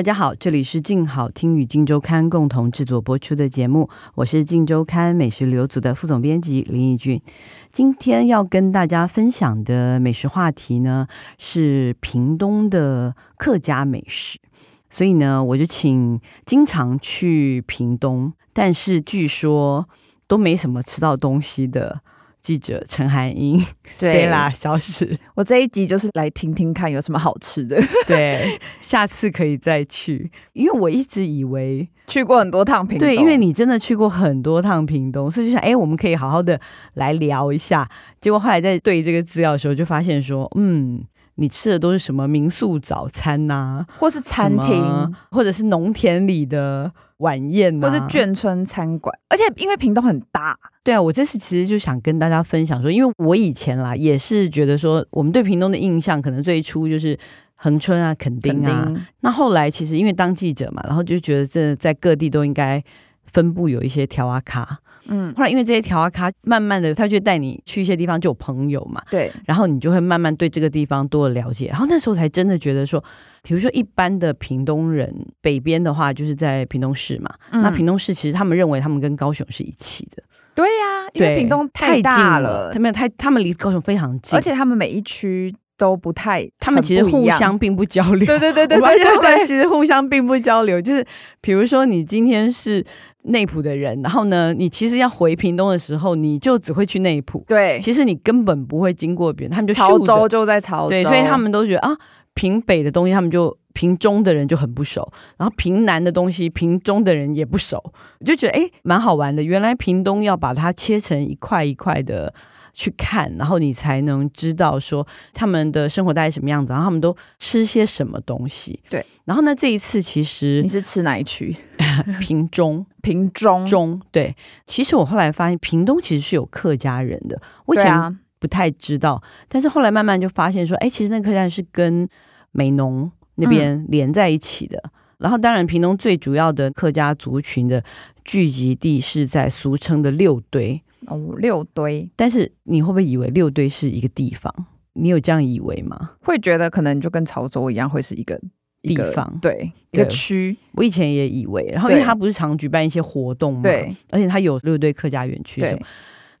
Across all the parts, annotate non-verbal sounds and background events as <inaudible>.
大家好，这里是静好听与静周刊共同制作播出的节目，我是静周刊美食旅游组的副总编辑林义俊。今天要跟大家分享的美食话题呢，是屏东的客家美食。所以呢，我就请经常去屏东，但是据说都没什么吃到东西的。记者陈涵英，对啦，小史，我这一集就是来听听看有什么好吃的。<laughs> 对，下次可以再去，因为我一直以为去过很多趟屏东，对，因为你真的去过很多趟屏东，所以就想，哎，我们可以好好的来聊一下。结果后来在对这个资料的时候，就发现说，嗯，你吃的都是什么民宿早餐呐、啊，或是餐厅，或者是农田里的。晚宴、啊，或是眷村餐馆，而且因为屏东很大，对啊，我这次其实就想跟大家分享说，因为我以前啦也是觉得说，我们对屏东的印象可能最初就是恒春啊、垦丁啊，丁。那后来其实因为当记者嘛，然后就觉得这在各地都应该分布有一些条啊卡。嗯，后来因为这些调啊咖，慢慢的他就带你去一些地方，就有朋友嘛，对，然后你就会慢慢对这个地方多了了解，然后那时候才真的觉得说。比如说，一般的屏东人，北边的话就是在屏东市嘛。嗯、那屏东市其实他们认为他们跟高雄是一起的。对呀、啊，因为屏东太大了，他们太他们离高雄非常近，而且他们每一区都不太，他们其实互相并不交流。对对对对对对，对，<laughs> 其实互相并不交流。就是比如说，你今天是内埔的人，然后呢，你其实要回屏东的时候，你就只会去内埔。对，其实你根本不会经过别人，他们就潮州就在潮州，对，所以他们都觉得啊。屏北的东西，他们就屏中的人就很不熟，然后屏南的东西，屏中的人也不熟，我就觉得哎，蛮好玩的。原来屏东要把它切成一块一块的去看，然后你才能知道说他们的生活大概什么样子，然后他们都吃些什么东西。对，然后呢，这一次其实你是吃哪一区？<laughs> 屏中，<laughs> 屏中中。对，其实我后来发现屏东其实是有客家人的，我以前不太知道，但是后来慢慢就发现说，哎，其实那客家人是跟美浓那边连在一起的。嗯、然后当然屏东最主要的客家族群的聚集地是在俗称的六堆哦，六堆。但是你会不会以为六堆是一个地方？你有这样以为吗？会觉得可能就跟潮州一样，会是一个地方，对，一个区。我以前也以为，然后因为他不是常举办一些活动嘛，对，而且他有六堆客家园区什么。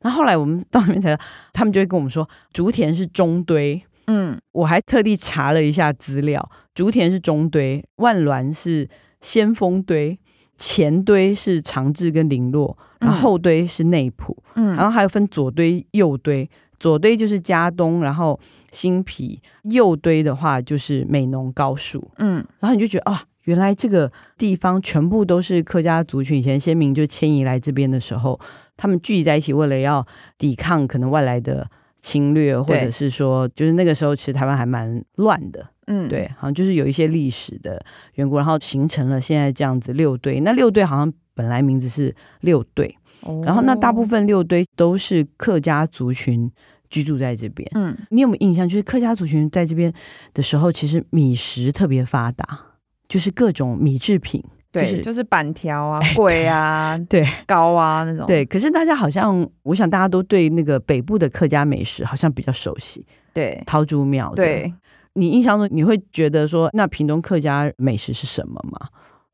然后后来我们 <laughs> 到那边才，他们就会跟我们说，竹田是中堆。嗯，我还特地查了一下资料，竹田是中堆，万峦是先锋堆，前堆是长治跟零落，然后后堆是内埔。嗯，然后还有分左堆、右堆，左堆就是佳东，然后新皮，右堆的话就是美浓、高树。嗯，然后你就觉得啊。原来这个地方全部都是客家族群，以前先民就迁移来这边的时候，他们聚集在一起，为了要抵抗可能外来的侵略，或者是说，就是那个时候其实台湾还蛮乱的，嗯，对，好像就是有一些历史的缘故，然后形成了现在这样子六队。那六队好像本来名字是六队，哦，然后那大部分六堆都是客家族群居住在这边。嗯，你有没有印象？就是客家族群在这边的时候，其实米食特别发达。就是各种米制品，对，就是就是板条啊、<laughs> 粿啊、对糕啊那种。对，可是大家好像，我想大家都对那个北部的客家美食好像比较熟悉。对，桃竹苗。对，你印象中你会觉得说，那屏东客家美食是什么吗？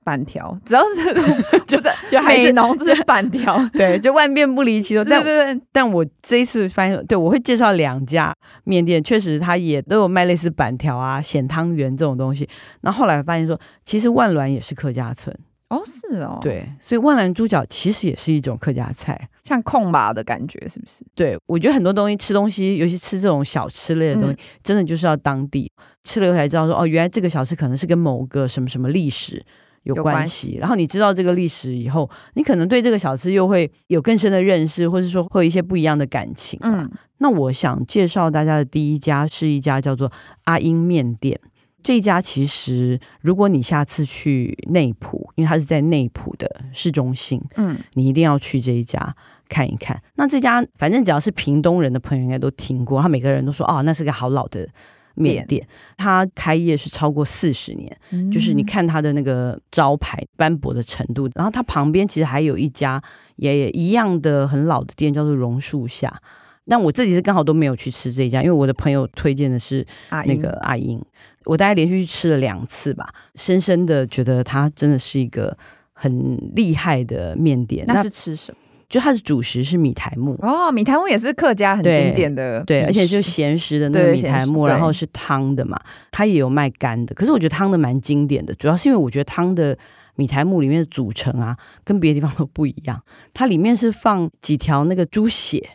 板条，<laughs> 只要是 <laughs> 就是就还是农字板条，<laughs> 对，就万变不离其宗。对对对，但我这一次发现，对我会介绍两家面店，确实它也都有卖类似板条啊、咸汤圆这种东西。那后后来发现说，其实万峦也是客家村哦，是哦，对，所以万兰猪脚其实也是一种客家菜，像控吧的感觉，是不是？对，我觉得很多东西吃东西，尤其吃这种小吃类的东西，嗯、真的就是要当地吃了以后才知道说，哦，原来这个小吃可能是跟某个什么什么历史。有关系，然后你知道这个历史以后，你可能对这个小吃又会有更深的认识，或者说会有一些不一样的感情。嗯，那我想介绍大家的第一家是一家叫做阿英面店。这一家其实，如果你下次去内埔，因为它是在内埔的市中心，嗯，你一定要去这一家看一看。那这家反正只要是屏东人的朋友应该都听过，他每个人都说哦，那是个好老的面店，它开业是超过四十年，嗯，就是你看它的那个招牌斑驳的程度，然后它旁边其实还有一家也，也一样的很老的店，叫做榕树下。但我自己是刚好都没有去吃这一家，因为我的朋友推荐的是那个阿英，我大概连续去吃了两次吧，深深的觉得它真的是一个很厉害的面点。那是吃什么？就它的主食是米苔木哦，米苔木也是客家很经典的，对，而且就咸食的那个米苔木，然后是汤的嘛，它也有卖干的。可是我觉得汤的蛮经典的，主要是因为我觉得汤的米苔木里面的组成啊，跟别的地方都不一样，<laughs> 它里面是放几条那个猪血。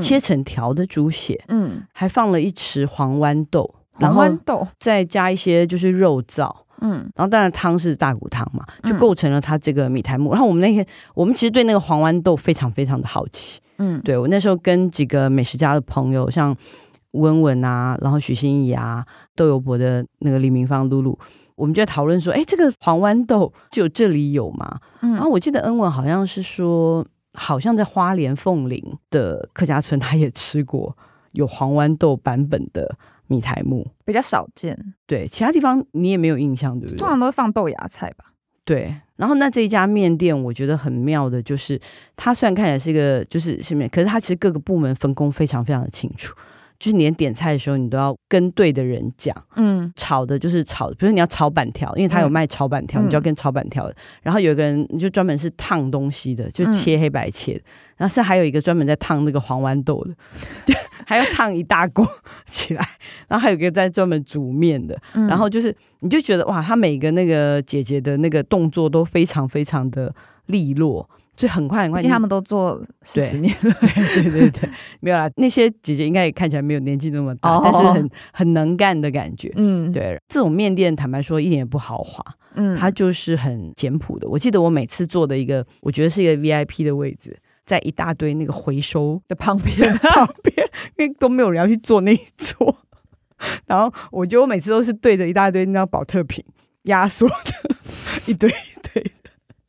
切成条的猪血，嗯，还放了一匙黄豌豆，黄豌豆，再加一些就是肉燥，嗯，然后当然汤是大骨汤嘛，就构成了它这个米苔目。然后我们那天，我们其实对那个黄豌豆非常非常的好奇，嗯，对，我那时候跟几个美食家的朋友，像温文啊，然后许心怡啊，豆油博的那个李明芳、露露，我们就在讨论说，哎，这个黄豌豆只有这里有吗？嗯，然后我记得恩文好像是说。好像在花莲凤林的客家村，他也吃过有黄豌豆版本的米苔木，比较少见。对，其他地方你也没有印象，对不对？通常都是放豆芽菜吧。对，然后那这一家面店，我觉得很妙的就是，它虽然看起来是一个就是是面，可是它其实各个部门分工非常非常的清楚。就是你点菜的时候，你都要跟对的人讲。嗯，炒的就是炒的，比如说你要炒板条，因为他有卖炒板条，嗯、你就要跟炒板条的。然后有一个人就专门是烫东西的，就切黑白切的。嗯、然后是还有一个专门在烫那个黄豌豆的，<laughs> 就还要烫一大锅起来。然后还有一个在专门煮面的。嗯、然后就是你就觉得哇，他每个那个姐姐的那个动作都非常非常的利落。所以很快很快，毕竟他们都做四十年了，对对对对，<laughs> 没有啦。那些姐姐应该也看起来没有年纪那么大，哦、但是很很能干的感觉。嗯，对，这种面店坦白说一点也不豪华，嗯，它就是很简朴的。我记得我每次坐的一个，我觉得是一个 VIP 的位置，在一大堆那个回收的旁边 <laughs> 旁边，因为都没有人要去坐那一桌。<laughs> 然后我觉得我每次都是对着一大堆那张保特瓶压缩的一堆。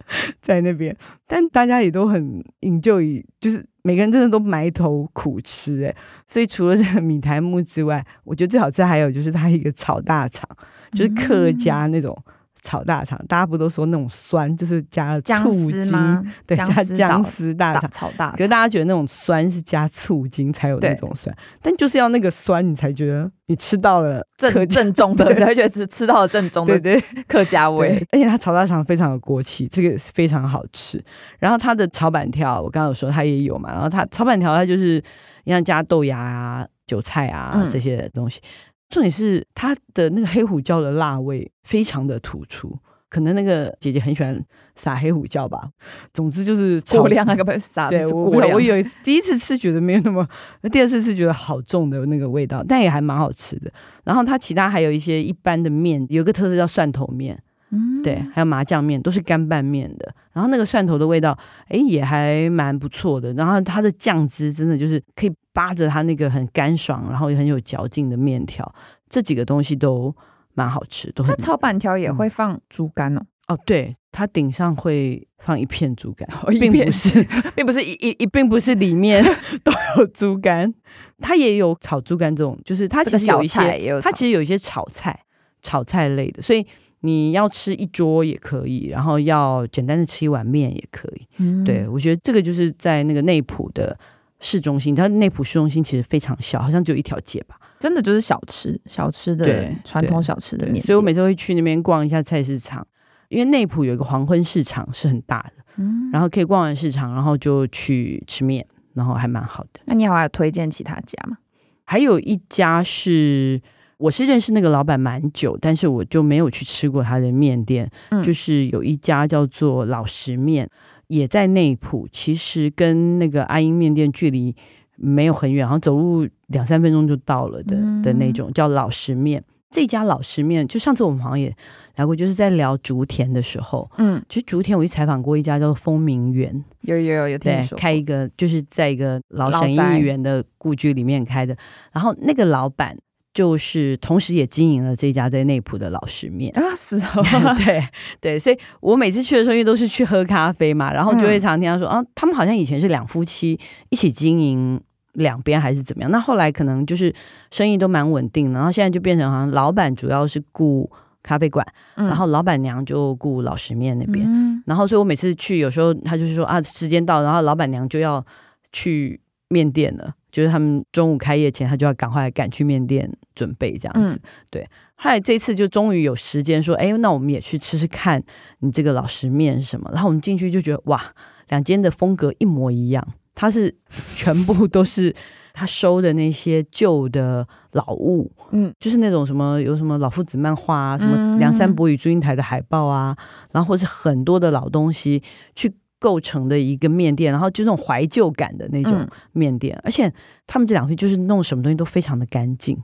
<laughs> 在那边，但大家也都很 enjoy，就是每个人真的都埋头苦吃哎，所以除了这个米苔木之外，我觉得最好吃还有就是它一个炒大肠，就是客家那种。炒大肠，大家不都说那种酸就是加了醋精，对，加姜丝大肠炒大肠。可是大家觉得那种酸是加醋精才有那种酸，但就是要那个酸，你才觉得你吃到了正正宗的，才会觉得吃吃到了正宗的对对客家味。而且它炒大肠非常有锅气，这个非常好吃。然后它的炒板条，我刚刚有说它也有嘛。然后它炒板条，它就是一样加豆芽啊、韭菜啊这些东西。重点是它的那个黑胡椒的辣味非常的突出，可能那个姐姐很喜欢撒黑胡椒吧。总之就是过量那个撒，对，我我有一次第一次吃觉得没有那么，<laughs> 第二次吃觉得好重的那个味道，但也还蛮好吃的。然后它其他还有一些一般的面，有一个特色叫蒜头面，嗯，对，还有麻酱面，都是干拌面的。然后那个蒜头的味道，哎，也还蛮不错的。然后它的酱汁真的就是可以。扒着它那个很干爽，然后也很有嚼劲的面条，这几个东西都蛮好吃。都很它炒板条也会放猪肝哦。嗯、哦，对，它顶上会放一片猪肝，<laughs> <laughs> 并不是，并不是一一一，并不是里面 <laughs> 都有猪肝，它也有炒猪肝这种，就是它其实有一些，有它其实有一些炒菜，炒菜类的，所以你要吃一桌也可以，然后要简单的吃一碗面也可以。嗯，对，我觉得这个就是在那个内埔的。市中心，它内埔市中心其实非常小，好像只有一条街吧。真的就是小吃，小吃的传统小吃的面。所以我每次会去那边逛一下菜市场，因为内埔有一个黄昏市场是很大的，嗯，然后可以逛完市场，然后就去吃面，然后还蛮好的。那你还有推荐其他家吗？还有一家是，我是认识那个老板蛮久，但是我就没有去吃过他的面店，嗯，就是有一家叫做老实面。也在内埔，其实跟那个阿英面店距离没有很远，好像走路两三分钟就到了的、嗯、的那种，叫老实面。这家老实面，就上次我们好像也来过，就是在聊竹田的时候，嗯，其实竹田我去采访过一家叫做丰明园，有有有有听说开一个，就是在一个老沈议员的故居里面开的，然后那个老板。就是同时也经营了这家在内埔的老实面啊，是哦，<laughs> 对对，所以我每次去的时候，因为都是去喝咖啡嘛，然后就会常听他说、嗯、啊，他们好像以前是两夫妻一起经营两边还是怎么样。那后来可能就是生意都蛮稳定的，然后现在就变成好像老板主要是顾咖啡馆，嗯、然后老板娘就顾老实面那边。嗯、然后所以我每次去，有时候他就是说啊，时间到，然后老板娘就要去面店了，就是他们中午开业前，他就要赶快赶去面店准备这样子。嗯、对，后来这次就终于有时间说，哎，那我们也去吃吃看你这个老实面是什么。然后我们进去就觉得哇，两间的风格一模一样，它是 <laughs> 全部都是他收的那些旧的老物，嗯，就是那种什么有什么老夫子漫画啊，什么梁山伯与祝英台的海报啊，然后或是很多的老东西去。构成的一个面店，然后就那种怀旧感的那种面店，嗯、而且他们这两天就是弄什么东西都非常的干净。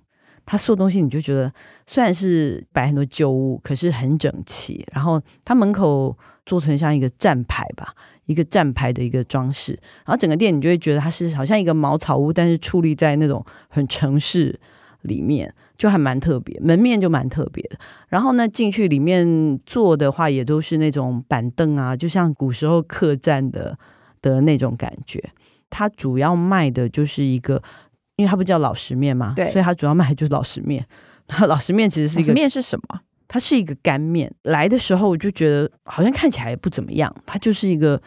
他所有东西你就觉得虽然是摆很多旧物，可是很整齐。然后他门口做成像一个站牌吧，一个站牌的一个装饰。然后整个店你就会觉得它是好像一个茅草屋，但是矗立在那种很城市里面。就还蛮特别，门面就蛮特别的。然后呢，进去里面坐的话，也都是那种板凳啊，就像古时候客栈的的那种感觉。它主要卖的就是一个，因为它不叫老实面嘛，对，所以它主要卖的就是老实面。老实面其实是一个面是什么？它是一个干面。来的时候我就觉得好像看起来也不怎么样，它就是一个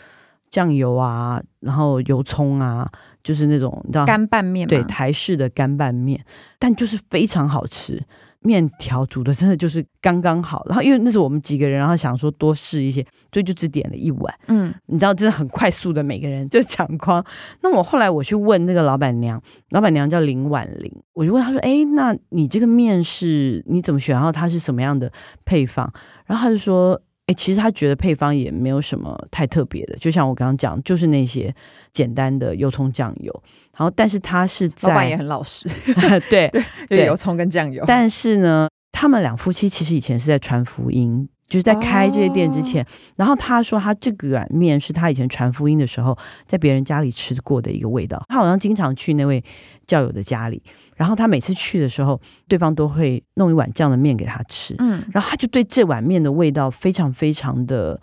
酱油啊，然后油葱啊。就是那种你知道干拌面，对，台式的干拌面，但就是非常好吃，面条煮的真的就是刚刚好。然后因为那是我们几个人，然后想说多试一些，所以就只点了一碗。嗯，你知道真的很快速的，每个人就抢光。那我后来我去问那个老板娘，老板娘叫林婉玲，我就问她说：“哎，那你这个面是你怎么选？然后它是什么样的配方？”然后她就说。哎，其实他觉得配方也没有什么太特别的，就像我刚刚讲，就是那些简单的油葱酱油。然后，但是他是在老板也很老实，<laughs> 对 <laughs> 对，对油葱跟酱油。但是呢，他们两夫妻其实以前是在传福音。就是在开这些店之前，哦、然后他说他这个碗面是他以前传福音的时候在别人家里吃过的一个味道。他好像经常去那位教友的家里，然后他每次去的时候，对方都会弄一碗这样的面给他吃。嗯，然后他就对这碗面的味道非常非常的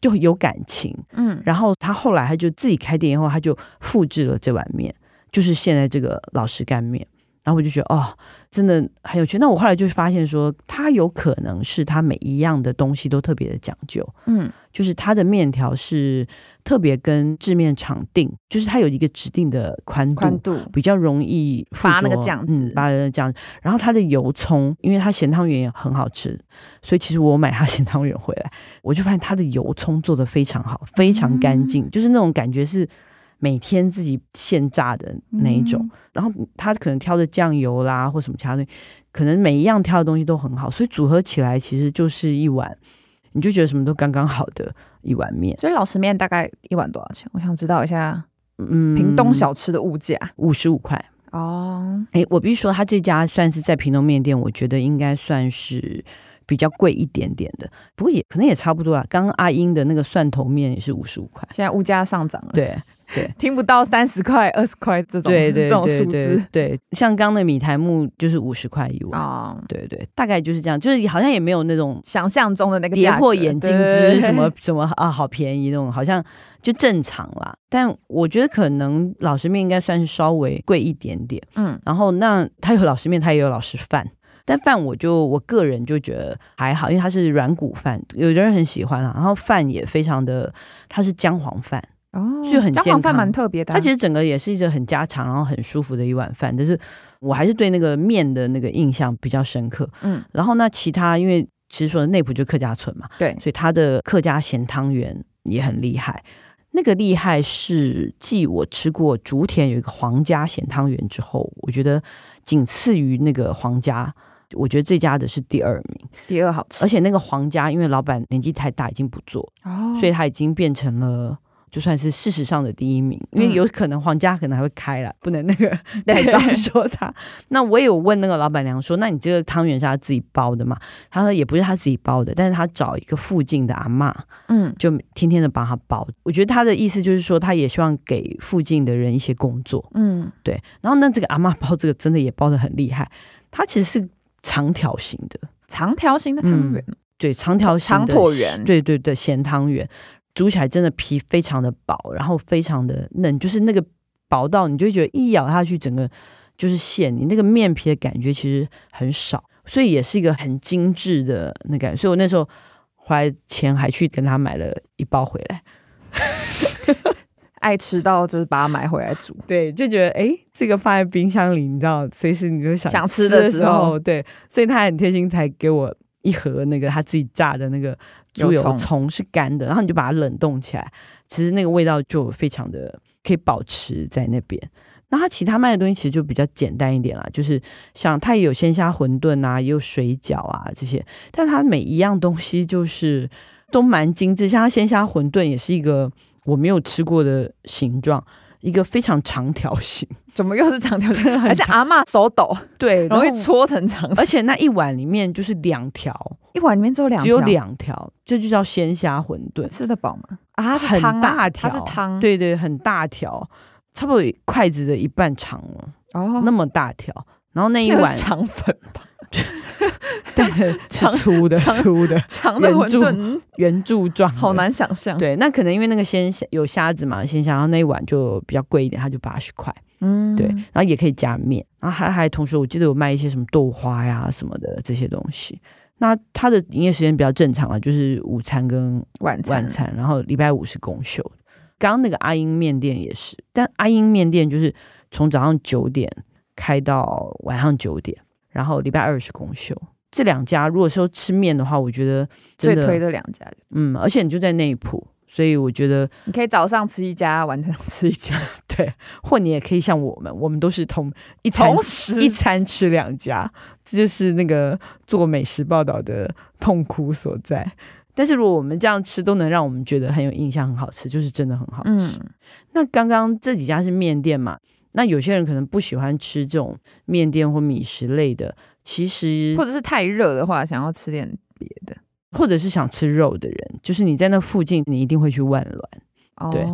就有感情。嗯，然后他后来他就自己开店以后，他就复制了这碗面，就是现在这个老实干面。然后我就觉得哦。真的很有趣。那我后来就发现说，它有可能是它每一样的东西都特别的讲究。嗯，就是它的面条是特别跟制面厂定，就是它有一个指定的宽度，宽度比较容易发那个酱子，发那个酱。然后它的油葱，因为它咸汤圆也很好吃，所以其实我买它 <laughs> 咸汤圆回来，我就发现它的油葱做的非常好，非常干净，嗯、就是那种感觉是。每天自己现榨的那一种，嗯、然后他可能挑的酱油啦，或什么其他东西，可能每一样挑的东西都很好，所以组合起来其实就是一碗，你就觉得什么都刚刚好的一碗面。所以老实面大概一碗多少钱？我想知道一下。嗯，屏东小吃的物价五十五块哦。哎，我必须说，他这家算是在屏东面店，我觉得应该算是比较贵一点点的，不过也可能也差不多啊。刚刚阿英的那个蒜头面也是五十五块，现在物价上涨了。对。对，听不到三十块、二十块这种这种数字。对，像刚的米苔木就是五十块一碗啊。哦、对对，大概就是这样，就是好像也没有那种想象中的那个跌破眼镜之什么什么啊，好便宜那种，好像就正常啦。但我觉得可能老师面应该算是稍微贵一点点。嗯，然后那他有老师面，他也有老师饭，但饭我就我个人就觉得还好，因为它是软骨饭，有的人很喜欢啊。然后饭也非常的，它是姜黄饭。哦，就很健康，姜黄饭蛮特别的。它其实整个也是一个很家常，然后很舒服的一碗饭。但是我还是对那个面的那个印象比较深刻。嗯，然后那其他，因为其实说的内埔就客家村嘛，对，所以它的客家咸汤圆也很厉害。那个厉害是继我吃过竹田有一个皇家咸汤圆之后，我觉得仅次于那个皇家，我觉得这家的是第二名，第二好吃。而且那个皇家因为老板年纪太大，已经不做，哦，所以他已经变成了。就算是事实上的第一名，因为有可能皇家可能还会开了，不能那个太早说他。那我也有问那个老板娘说：“那你这个汤圆是他自己包的嘛？”他说：“也不是他自己包的，但是他找一个附近的阿妈，嗯，就天天的帮他包。我觉得他的意思就是说，他也希望给附近的人一些工作，嗯，对。然后那这个阿妈包这个真的也包的很厉害，它其实是长条形的，长条形的汤圆，嗯，对，长条形的长椭圆，对对对，咸汤圆。煮起来真的皮非常的薄，然后非常的嫩，就是那个薄到你就会觉得一咬下去，整个就是馅，你那个面皮的感觉其实很少，所以也是一个很精致的那感觉。所以我那时候回来前还去跟他买了一包回来。<laughs> 爱吃到就是把它买回来煮，对，就觉得哎，这个放在冰箱里，你知道，随时你就想想吃的时候，对，所以他很贴心，才给我一盒那个他自己炸的那个猪油葱是干的，然后你就把它冷冻起来，其实那个味道就非常的可以保持在那边。那它其他卖的东西其实就比较简单一点啦，就是像它也有鲜虾馄饨啊，也有水饺啊这些，但是他每一样东西就是都蛮精致，像它鲜虾馄饨也是一个。我没有吃过的形状，一个非常长条形，<laughs> 怎么又是长条形？而且阿嬷手抖，对，容易搓成长。而且那一碗里面就是两条，一碗里面只有两条，只有两条，这就叫鲜虾馄饨。吃得饱吗？啊，它是汤啊，很大条，它是汤，对对，很大条，差不多筷子的一半长了，哦，那么大条。然后那一碗肠粉吧。<laughs> 对，是粗的，粗的，长的馄饨，圆柱状，好难想象。对，那可能因为那个鲜虾有虾子嘛，鲜虾，然后那一碗就比较贵一点，它就八十块。嗯，对，然后也可以加面，然后还还同时，我记得有卖一些什么豆花呀什么的这些东西。那它的营业时间比较正常啊，就是午餐跟晚餐，晚餐，然后礼拜五是公休。刚刚那个阿英面店也是，但阿英面店就是从早上九点开到晚上九点。然后礼拜二是公休，这两家如果说吃面的话，我觉得最推的两家，嗯，而且你就在内埔，所以我觉得你可以早上吃一家，晚上 <laughs> 吃一家，<laughs> 对，或你也可以像我们，我们都是同一餐同时一餐吃两家，这就是那个做美食报道的痛苦所在。但是如果我们这样吃都能让我们觉得很有印象，很好吃，就是真的很好吃。嗯，那刚刚这几家是面店嘛？那有些人可能不喜欢吃这种面店或米食类的，其实或者是太热的话，想要吃点别的，或者是想吃肉的人，就是你在那附近，你一定会去万峦。哦，对，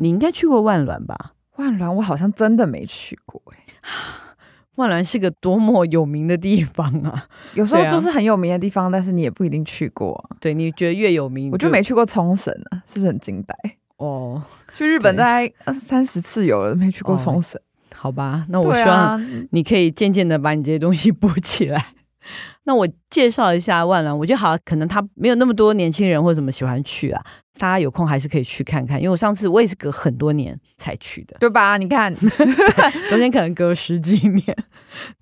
你应该去过万峦吧？万峦我好像真的没去过哎。<sighs> 万峦是个多么有名的地方啊！<laughs> 有时候就是很有名的地方，但是你也不一定去过啊。对，你觉得越有名，我就没去过冲绳啊，是不是很惊呆？哦，去日本大概二三十次有了，没去过冲绳。好吧，那我希望你可以渐渐的把你这些东西补起来。<laughs> 那我介绍一下万峦，我觉得好，可能他没有那么多年轻人或者什么喜欢去啊，大家有空还是可以去看看。因为我上次我也是隔很多年才去的，对吧？你看 <laughs> <laughs> 中间可能隔十几年，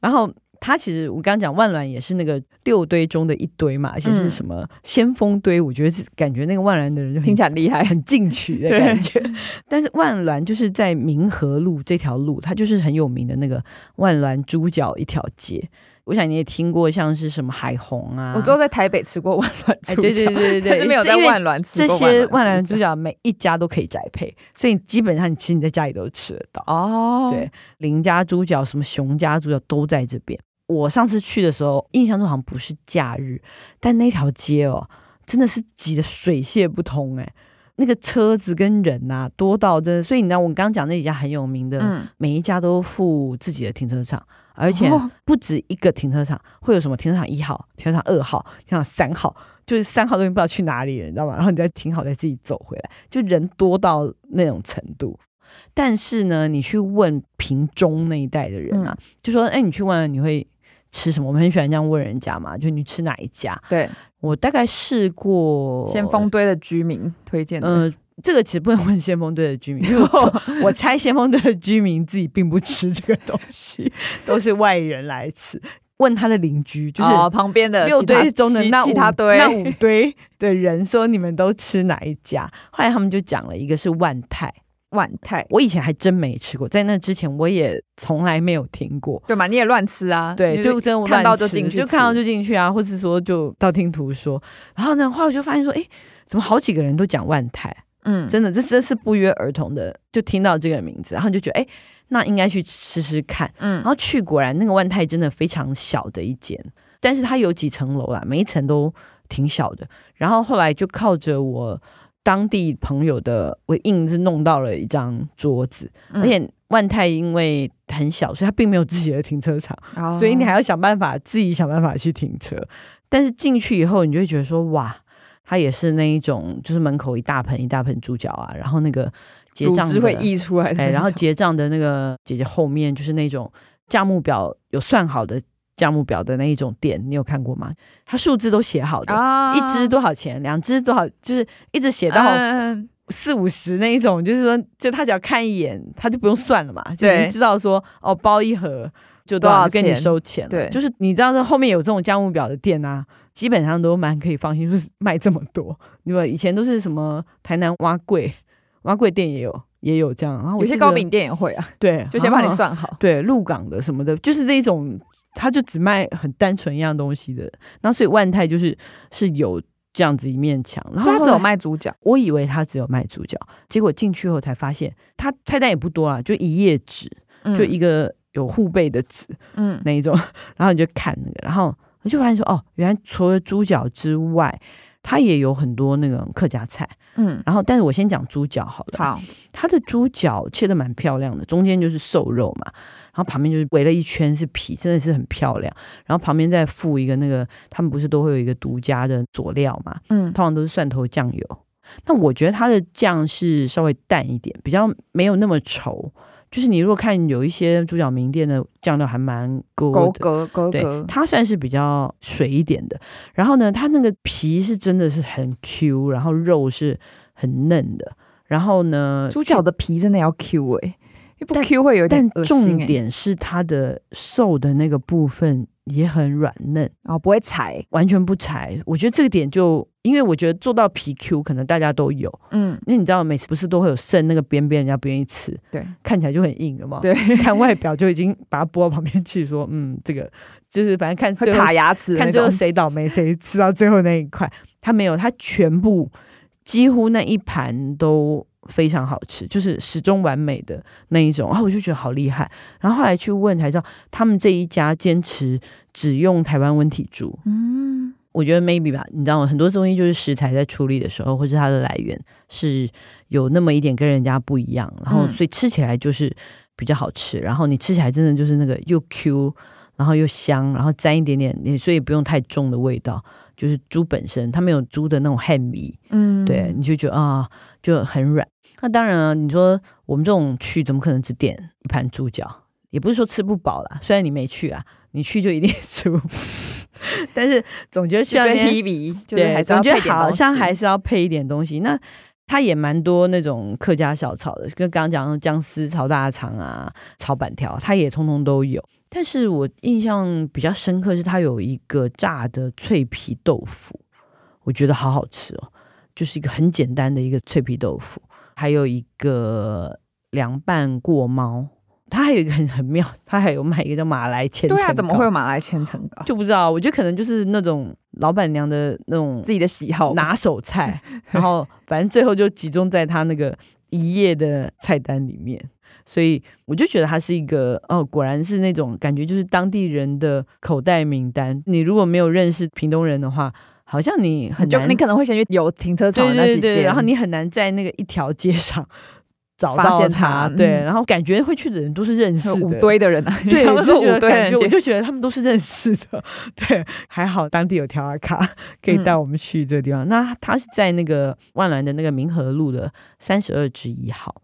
然后。他其实我刚刚讲万峦也是那个六堆中的一堆嘛，而且是什么先锋堆，我觉得是感觉那个万峦的人就听起来厉害，很进取的感觉。但是万峦就是在民和路这条路，它就是很有名的那个万峦猪脚一条街。我想你也听过，像是什么海虹啊，我都在台北吃过万峦猪脚，对对对对对，<laughs> 没有在万峦吃过。这些万峦猪脚每一家都可以宅配，所以基本上你其实你在家里都吃得到哦。对，林家猪脚、什么熊家猪脚都在这边。我上次去的时候，印象中好像不是假日，但那条街哦，真的是挤得水泄不通哎，那个车子跟人呐、啊、多到真的，所以你知道我刚刚讲那几家很有名的，嗯、每一家都附自己的停车场，而且不止一个停车场，会有什么停车场一号、停车场二号、停车场三号，就是三号都不知道去哪里了，你知道吗？然后你再停好再自己走回来，就人多到那种程度。但是呢，你去问屏中那一带的人啊，嗯、就说哎，你去问你会。吃什么？我们很喜欢这样问人家嘛，就你吃哪一家？对，我大概试过先锋堆的居民推荐的。呃，这个其实不能问先锋队的居民，<laughs> 因为我，我猜先锋队的居民自己并不吃这个东西，<laughs> 都是外人来吃。问他的邻居，就是旁边的六堆中的那五其他堆那五堆的人，说你们都吃哪一家？后来他们就讲了一个是万泰。万泰，我以前还真没吃过，在那之前我也从来没有听过，对嘛？你也乱吃啊？对，就真的看到就进去，就看到就进去啊，或是说就道听途说。然后呢，后来我就发现说，哎，怎么好几个人都讲万泰？嗯，真的，这真是不约而同的就听到这个名字，然后就觉得，哎，那应该去吃吃看。嗯，然后去，果然那个万泰真的非常小的一间，但是它有几层楼啦，每一层都挺小的。然后后来就靠着我。当地朋友的，我硬是弄到了一张桌子，嗯、而且万泰因为很小，所以他并没有自己的停车场，哦、所以你还要想办法自己想办法去停车。但是进去以后，你就会觉得说，哇，它也是那一种，就是门口一大盆一大盆猪脚啊，然后那个结账汁会溢出来的，哎，然后结账的那个姐姐后面就是那种价目表有算好的价目表的那一种店，你有看过吗？它数字都写好的，啊、一只多少钱，两只多少，就是一直写到四五十那一种，就是说，就他只要看一眼，他就不用算了嘛，就已经知道说哦，包一盒就多少，跟你收钱。对，就是你知道这后面有这种价目表的店啊。基本上都蛮可以放心，就是卖这么多。因为以前都是什么台南挖柜、挖柜店也有，也有这样。然后有些糕饼店也会啊，对，就先帮你算好。对，鹿港的什么的，就是那种，他就只卖很单纯一样东西的。然后所以万泰就是是有这样子一面墙，然后，后他只有卖猪脚，我以为他只有卖猪脚，结果进去后才发现，他菜单也不多啊，就一页纸，就一个有护背的纸，嗯，那一种。<laughs> 然后你就看那个，然后。我就发现说，哦，原来除了猪脚之外，它也有很多那个客家菜。嗯，然后，但是我先讲猪脚好了。好，它的猪脚切的蛮漂亮的，中间就是瘦肉嘛，然后旁边就是围了一圈是皮，真的是很漂亮。然后旁边再附一个那个，他们不是都会有一个独家的佐料嘛？嗯，通常都是蒜头酱油。那我觉得它的酱是稍微淡一点，比较没有那么稠。就是你如果看有一些猪脚名店的酱料还蛮勾勾勾，对，它算是比较水一点的。然后呢，它那个皮是真的是很 Q，然后肉是很嫩的。然后呢，猪脚的皮真的要 Q 哎、欸，不 Q 会有点恶心、欸。重点是它的瘦的那个部分也很软嫩。然哦，不会柴，完全不柴。我觉得这个点就。因为我觉得做到皮 Q 可能大家都有，嗯，那你知道每次不是都会有剩那个边边，人家不愿意吃，对，看起来就很硬了嘛，对，看外表就已经把它拨到旁边去，说，<laughs> 嗯，这个就是反正看会卡牙齿，看最后谁倒霉谁吃到最后那一块，他没有，他全部几乎那一盘都非常好吃，就是始终完美的那一种，然后我就觉得好厉害，然后后来去问才知道，他们这一家坚持只用台湾温体猪，嗯。我觉得 maybe 吧，你知道吗？很多东西就是食材在处理的时候，或是它的来源是有那么一点跟人家不一样，然后所以吃起来就是比较好吃。然后你吃起来真的就是那个又 Q，然后又香，然后沾一点点，你所以不用太重的味道。就是猪本身它没有猪的那种汗味，嗯，对，你就觉得啊就很软。那当然了，你说我们这种去怎么可能只点一盘猪脚？也不是说吃不饱啦，虽然你没去啊，你去就一定吃不饱。<laughs> 但是总觉得需要点对，总觉得好像还是要配一点东西。那它也蛮多那种客家小炒的，跟刚刚讲的姜丝炒大肠啊、炒板条，它也通通都有。但是我印象比较深刻是它有一个炸的脆皮豆腐，我觉得好好吃哦，就是一个很简单的一个脆皮豆腐，还有一个凉拌过猫。它还有一个很很妙，它还有卖一个叫马来千层糕。对啊，怎么会有马来千层糕？就不知道，我觉得可能就是那种老板娘的那种自己的喜好拿手菜，然后反正最后就集中在他那个一页的菜单里面，所以我就觉得他是一个哦，果然是那种感觉，就是当地人的口袋名单。你如果没有认识屏东人的话，好像你很就，你可能会先去有停车场的那几间，然后你很难在那个一条街上。找到他，他对，然后感觉会去的人都是认识的五堆的人啊，对，<laughs> 我就觉得感觉我就觉得他们都是认识的，<laughs> 对，还好当地有条阿卡可以带我们去这个地方。嗯、那他是在那个万峦的那个民和路的三十二之一号，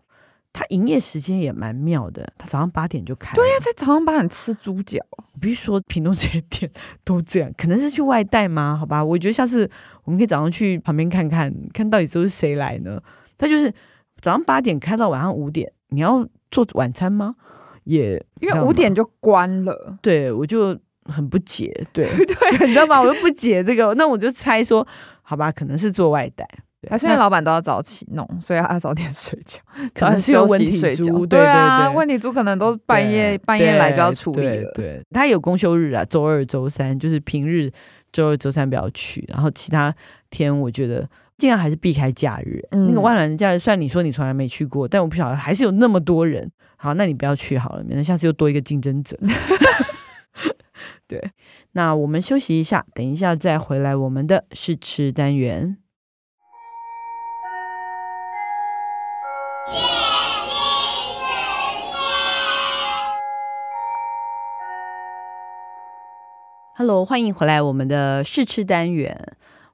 他营业时间也蛮妙的，他早上八点就开。对呀、啊，在早上八点吃猪脚，比如说屏东这些店都这样，可能是去外带吗？好吧，我觉得下次我们可以早上去旁边看看，看到底都是谁来呢？他就是。早上八点开到晚上五点，你要做晚餐吗？也因为五点就关了，对，我就很不解，对 <laughs> 对，<laughs> 你知道吗？我就不解这个，那我就猜说，好吧，可能是做外带。他现在老板都要早起弄，所以要早点睡觉，<laughs> 可能是有温体猪，对啊，问题猪可能都半夜半夜来就要处理了。对，他有公休日啊，周二、周三，就是平日周二、周三不要去，然后其他天我觉得。尽量还是避开假日，嗯、那个万峦假日，虽然你说你从来没去过，但我不晓得还是有那么多人。好，那你不要去好了，免得下次又多一个竞争者。<laughs> 对，那我们休息一下，等一下再回来我们的试吃单元。Hello，欢迎回来我们的试吃单元。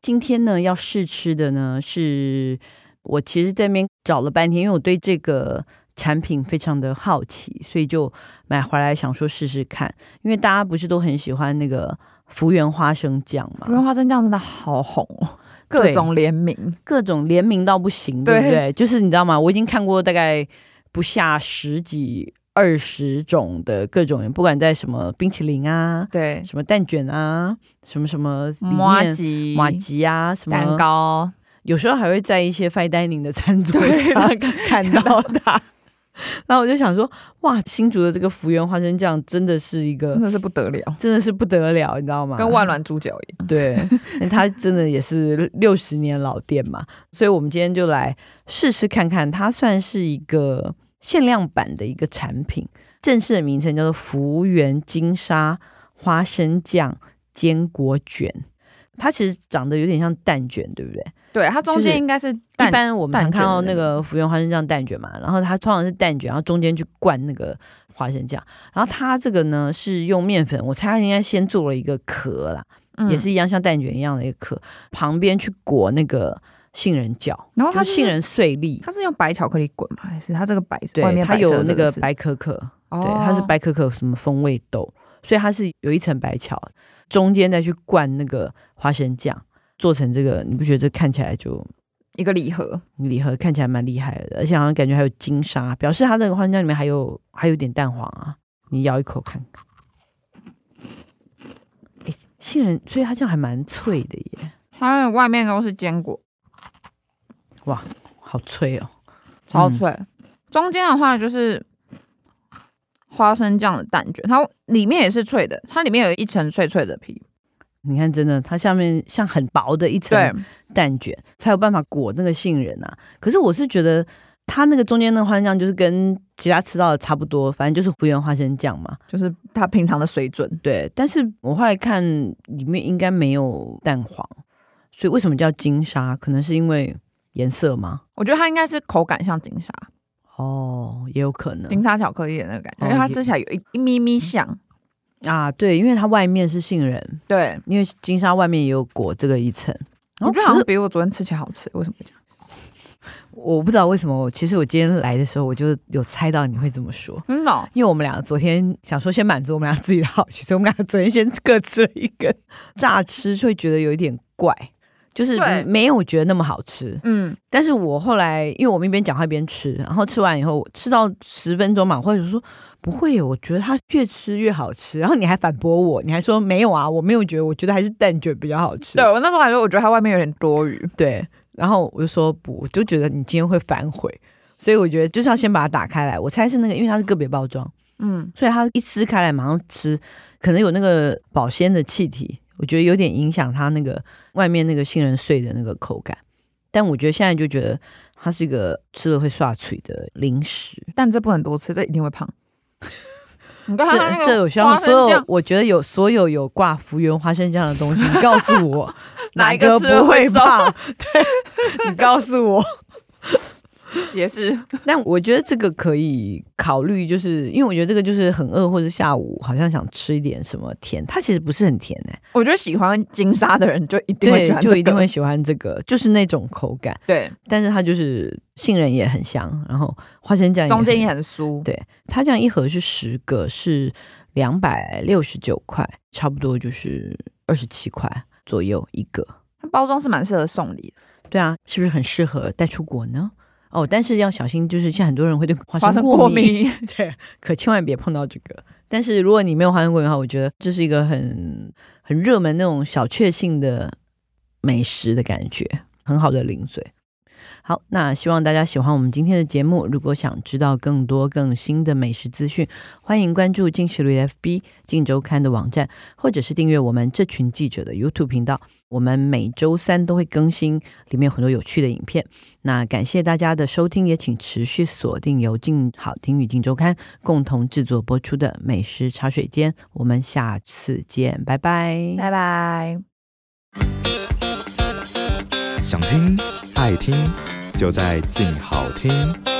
今天呢，要试吃的呢是我其实在那边找了半天，因为我对这个产品非常的好奇，所以就买回来想说试试看。因为大家不是都很喜欢那个福源花生酱嘛？福源花生酱真的好红哦，各种联名，各种联名到不行，对不对？就是你知道吗？我已经看过大概不下十几。二十种的各种，不管在什么冰淇淋啊，对，什么蛋卷啊，什么什么马吉马吉啊，什么蛋糕，有时候还会在一些 fine dining 的餐 <laughs> 桌上看到它。<laughs> 然后我就想说，哇，新竹的这个福源花生酱真的是一个，真的是不得了，真的是不得了，你知道吗？跟万峦猪脚一样。对，<laughs> 它真的也是六十年老店嘛，所以我们今天就来试试看看，它算是一个。限量版的一个产品，正式的名称叫做福源金沙花生酱坚果卷。它其实长得有点像蛋卷，对不对？对，它中间应该是一般我们常看到那个福源花生酱蛋卷嘛，然后它通常是蛋卷，然后中间去灌那个花生酱。然后它这个呢是用面粉，我猜它应该先做了一个壳啦，嗯、也是一样像蛋卷一样的一个壳，旁边去裹那个。杏仁角，然后它是杏仁碎粒，它是用白巧克力滚吗？还是它这个白对外面它有那个白可可，哦、对，它是白可可什么风味豆，所以它是有一层白巧，中间再去灌那个花生酱，做成这个，你不觉得这看起来就一个礼盒？礼盒看起来蛮厉害的，而且好像感觉还有金沙，表示它那个花生酱里面还有还有点蛋黄啊，你咬一口看，哎，杏仁，所以它这样还蛮脆的耶，它外面都是坚果。哇，好脆哦，超脆！嗯、中间的话就是花生酱的蛋卷，它里面也是脆的，它里面有一层脆脆的皮。你看，真的，它下面像很薄的一层蛋卷，才有办法裹那个杏仁啊。可是我是觉得，它那个中间那个花生酱就是跟其他吃到的差不多，反正就是福源花生酱嘛，就是它平常的水准。对，但是我后来看里面应该没有蛋黄，所以为什么叫金沙？可能是因为。颜色吗？我觉得它应该是口感像金沙哦，也有可能金沙巧克力的那个感觉，因为它吃起来有一一咪咪像啊，对，因为它外面是杏仁，对，因为金沙外面也有裹这个一层，我觉得好像比我昨天吃起来好吃，为什么这样？<laughs> 我不知道为什么，我其实我今天来的时候我就有猜到你会这么说，真的，因为我们两个昨天想说先满足我们俩自己的好奇，所以我们两个昨天先各吃了一根，<laughs> 乍吃就会觉得有一点怪。就是没有觉得那么好吃，嗯，但是我后来因为我们一边讲话一边吃，然后吃完以后吃到十分钟嘛，或者说不会，我觉得它越吃越好吃，<laughs> 然后你还反驳我，你还说没有啊，我没有觉得，我觉得还是蛋卷比较好吃。对，我那时候还说我觉得它外面有点多余，对，然后我就说不，我就觉得你今天会反悔，所以我觉得就是要先把它打开来，我猜是那个，因为它是个别包装，嗯，所以它一撕开来马上吃，可能有那个保鲜的气体。我觉得有点影响它那个外面那个杏仁碎的那个口感，但我觉得现在就觉得它是一个吃了会刷嘴的零食，但这不能多吃，这一定会胖。你这这我希望所有我觉得有所有有挂福源花生酱的东西，你告诉我 <laughs> 哪一个不会胖？<laughs> 对，你告诉我。也是，<laughs> 但我觉得这个可以考虑，就是因为我觉得这个就是很饿或者下午好像想吃一点什么甜，它其实不是很甜哎、欸。我觉得喜欢金沙的人就一定会喜欢、这个，就一定会喜欢这个，就是那种口感。对，但是它就是杏仁也很香，然后花生酱中间也很酥。对，它这样一盒是十个，是两百六十九块，差不多就是二十七块左右一个。它包装是蛮适合送礼的，对啊，是不是很适合带出国呢？哦，但是要小心，就是像很多人会对花生过敏，过 <laughs> 敏对，可千万别碰到这个。但是如果你没有花生过敏的话，我觉得这是一个很很热门那种小确幸的美食的感觉，很好的零嘴。好，那希望大家喜欢我们今天的节目。如果想知道更多更新的美食资讯，欢迎关注镜食旅 FB、镜周刊的网站，或者是订阅我们这群记者的 YouTube 频道。我们每周三都会更新，里面有很多有趣的影片。那感谢大家的收听，也请持续锁定由静好听与静周刊共同制作播出的美食茶水间。我们下次见，拜拜，拜拜。想听爱听。就在静好听。